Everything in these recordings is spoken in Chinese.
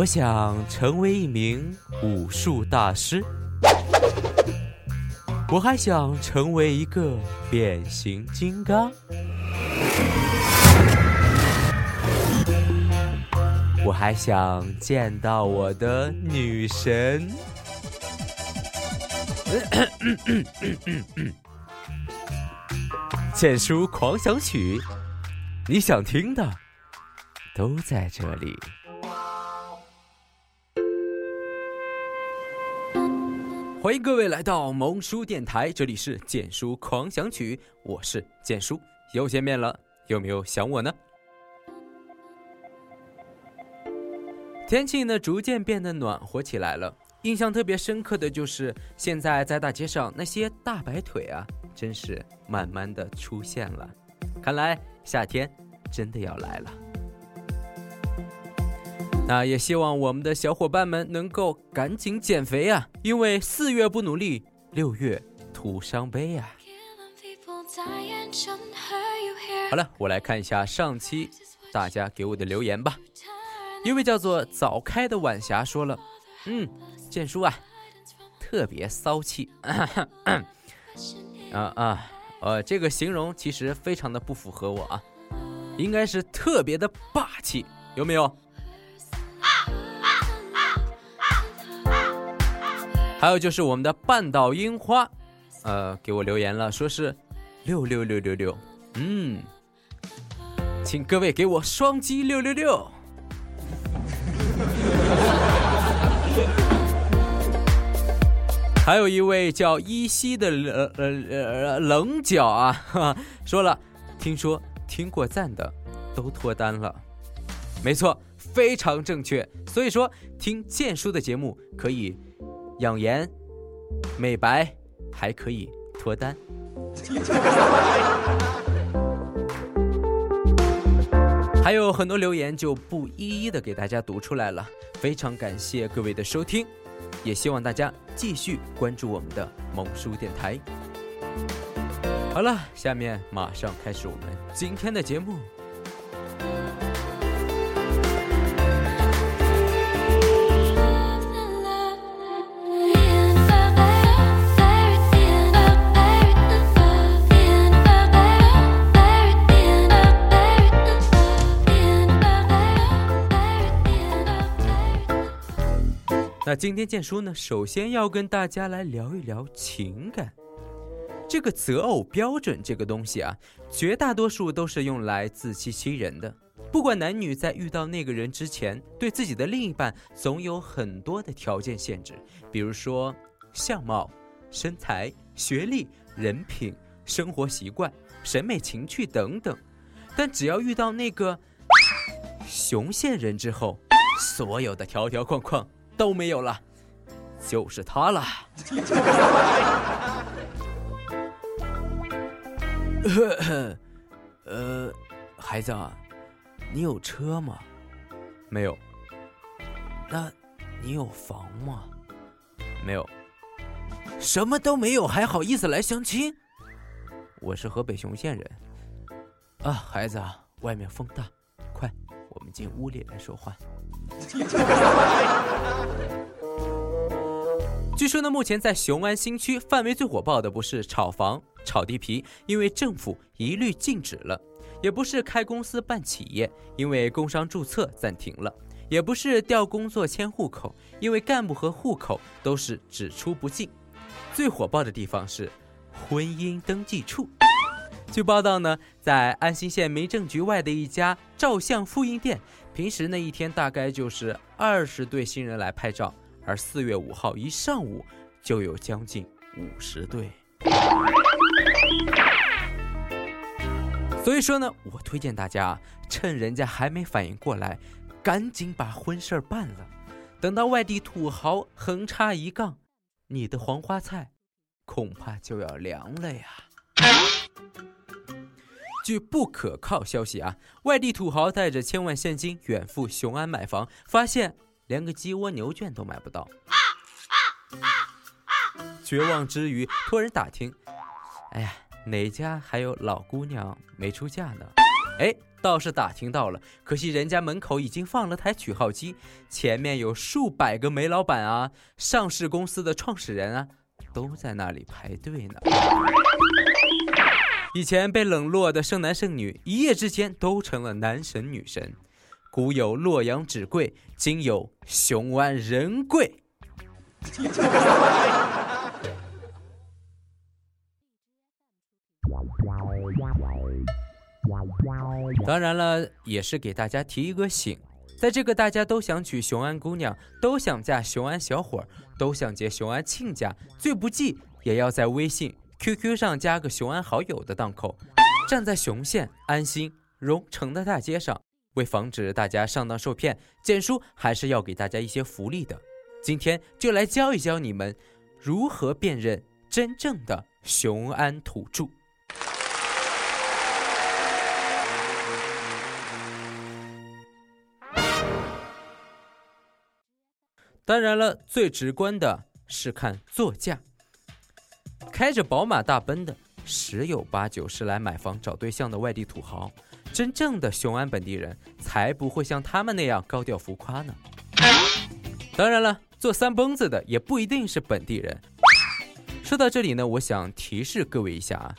我想成为一名武术大师。我还想成为一个变形金刚。我还想见到我的女神。剑书狂想曲，你想听的都在这里。欢迎各位来到萌叔电台，这里是剑书狂想曲，我是剑叔，又见面了，有没有想我呢？天气呢逐渐变得暖和起来了，印象特别深刻的就是现在在大街上那些大白腿啊，真是慢慢的出现了，看来夏天真的要来了。那也希望我们的小伙伴们能够赶紧减肥啊，因为四月不努力，六月徒伤悲啊。好了，我来看一下上期大家给我的留言吧。一位叫做早开的晚霞说了：“嗯，建叔啊，特别骚气。啊啊，呃，这个形容其实非常的不符合我啊，应该是特别的霸气，有没有？”还有就是我们的半岛樱花，呃，给我留言了，说是六六六六六，嗯，请各位给我双击六六六。还有一位叫依稀的冷呃呃棱角啊，说了，听说听过赞的都脱单了，没错，非常正确。所以说，听剑叔的节目可以。养颜、美白，还可以脱单。还有很多留言就不一一的给大家读出来了。非常感谢各位的收听，也希望大家继续关注我们的萌叔电台。好了，下面马上开始我们今天的节目。那今天见书呢，首先要跟大家来聊一聊情感。这个择偶标准这个东西啊，绝大多数都是用来自欺欺人的。不管男女，在遇到那个人之前，对自己的另一半总有很多的条件限制，比如说相貌、身材、学历、人品、生活习惯、审美情趣等等。但只要遇到那个熊县人之后，所有的条条框框。都没有了，就是他了。呃，孩子，你有车吗？没有。那，你有房吗？没有。什么都没有，还好意思来相亲？我是河北雄县人。啊，孩子，外面风大，快，我们进屋里来说话。据说呢，目前在雄安新区范围最火爆的不是炒房、炒地皮，因为政府一律禁止了；也不是开公司办企业，因为工商注册暂停了；也不是调工作迁户口，因为干部和户口都是只出不进。最火爆的地方是婚姻登记处。据报道呢，在安新县民政局外的一家照相复印店，平时那一天大概就是二十对新人来拍照。而四月五号一上午，就有将近五十对。所以说呢，我推荐大家趁人家还没反应过来，赶紧把婚事儿办了。等到外地土豪横插一杠，你的黄花菜恐怕就要凉了呀。据不可靠消息啊，外地土豪带着千万现金远赴雄安买房，发现。连个鸡窝牛圈都买不到，绝望之余托人打听，哎呀，哪家还有老姑娘没出嫁呢？哎，倒是打听到了，可惜人家门口已经放了台取号机，前面有数百个煤老板啊，上市公司的创始人啊，都在那里排队呢。以前被冷落的剩男剩女，一夜之间都成了男神女神。古有洛阳纸贵，今有雄安人贵。当然了，也是给大家提一个醒，在这个大家都想娶雄安姑娘，都想嫁雄安小伙，都想结雄安亲家，最不济也要在微信、QQ 上加个雄安好友的档口，站在雄县安心荣城的大街上。为防止大家上当受骗，简叔还是要给大家一些福利的。今天就来教一教你们如何辨认真正的雄安土著。当然了，最直观的是看座驾，开着宝马大奔的，十有八九是来买房找对象的外地土豪。真正的雄安本地人才不会像他们那样高调浮夸呢。当然了，做三蹦子的也不一定是本地人。说到这里呢，我想提示各位一下啊，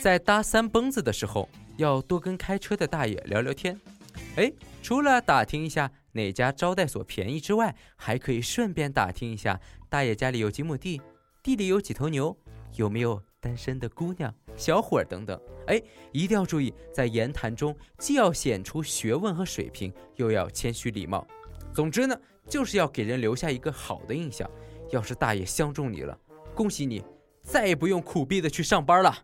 在搭三蹦子的时候，要多跟开车的大爷聊聊天。哎，除了打听一下哪家招待所便宜之外，还可以顺便打听一下大爷家里有几亩地，地里有几头牛，有没有。单身的姑娘、小伙儿等等，哎，一定要注意，在言谈中既要显出学问和水平，又要谦虚礼貌。总之呢，就是要给人留下一个好的印象。要是大爷相中你了，恭喜你，再也不用苦逼的去上班了。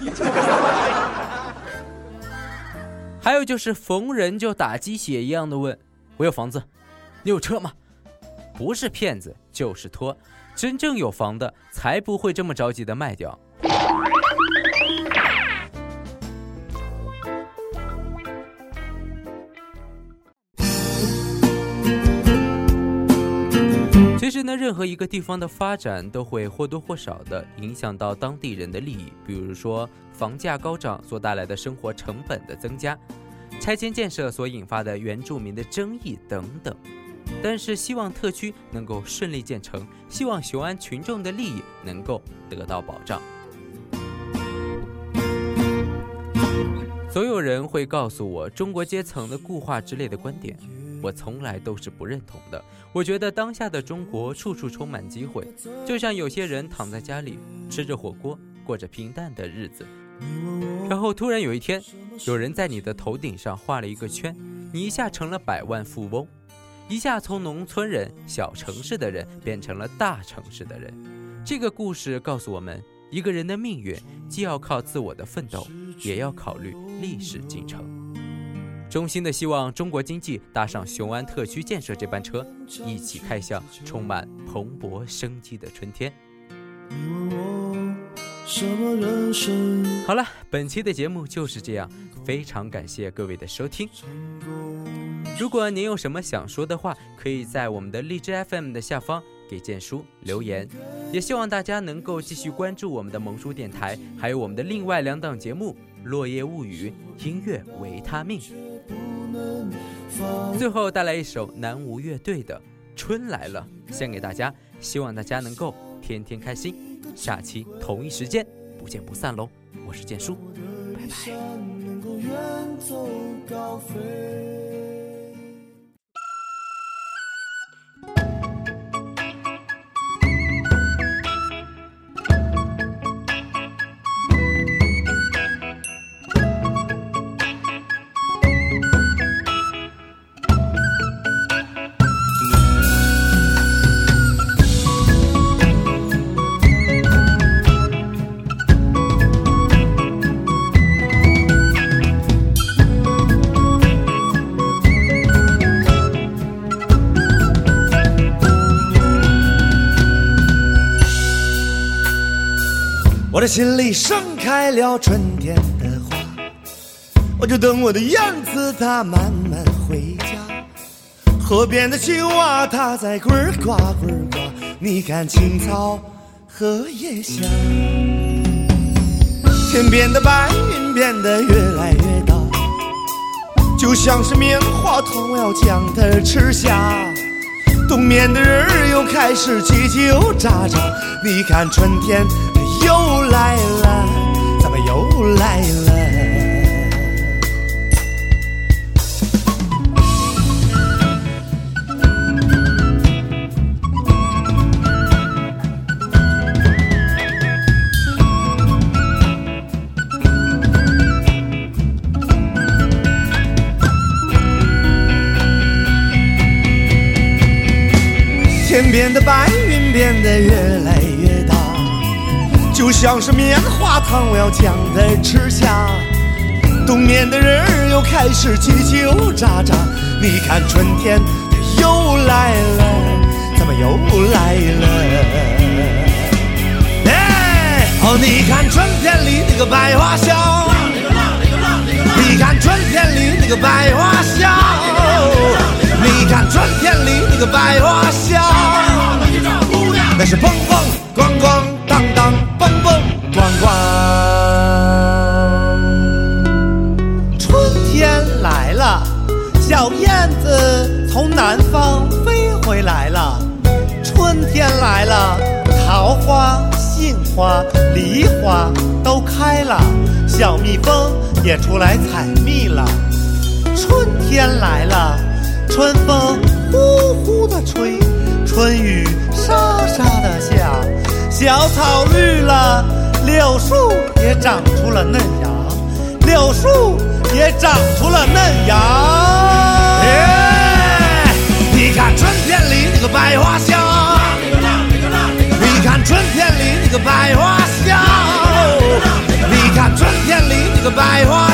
还有就是逢人就打鸡血一样的问：“我有房子，你有车吗？”不是骗子就是托，真正有房的才不会这么着急的卖掉。其实呢，任何一个地方的发展都会或多或少的影响到当地人的利益，比如说房价高涨所带来的生活成本的增加，拆迁建设所引发的原住民的争议等等。但是，希望特区能够顺利建成，希望雄安群众的利益能够得到保障。总有人会告诉我中国阶层的固化之类的观点，我从来都是不认同的。我觉得当下的中国处处充满机会，就像有些人躺在家里吃着火锅，过着平淡的日子，然后突然有一天，有人在你的头顶上画了一个圈，你一下成了百万富翁，一下从农村人、小城市的人变成了大城市的人。这个故事告诉我们。一个人的命运，既要靠自我的奋斗，也要考虑历史进程。衷心的希望中国经济搭上雄安特区建设这班车，一起开向充满蓬勃生机的春天。好了，本期的节目就是这样，非常感谢各位的收听。如果您有什么想说的话，可以在我们的荔枝 FM 的下方。给建叔留言，也希望大家能够继续关注我们的萌叔电台，还有我们的另外两档节目《落叶物语》音乐维他命。最后带来一首南无乐队的《春来了》，献给大家，希望大家能够天天开心。下期同一时间不见不散喽！我是建叔，拜拜。我的心里盛开了春天的花，我就等我的燕子它慢慢回家。河边的青蛙它在呱呱呱呱，你看青草荷叶香。天边的白云变得越来越大，就像是棉花糖，我要将它吃下。冬眠的人儿又开始叽叽喳喳。你看春天又来了，怎么又来了？天边的白云变得越来越，就像是棉花糖，我要将它吃下。冬眠的人儿又开始叽叽喳喳。你看春天它又来了，怎么又来了？哎，哦，你看春天里那个百花香，你看春天里那个百花香，你看春天里那个百花香，那是蹦蹦光光蹦蹦逛逛。春天来了，小燕子从南方飞回来了。春天来了，桃花、杏花、梨花都开了，小蜜蜂也出来采蜜了。春天来了，春风呼呼的吹，春雨，小草绿了，柳树也长出了嫩芽，柳树也长出了嫩芽。哎，你看春天里那个百花香，你看春天里那个百花香，你看春天里那个百花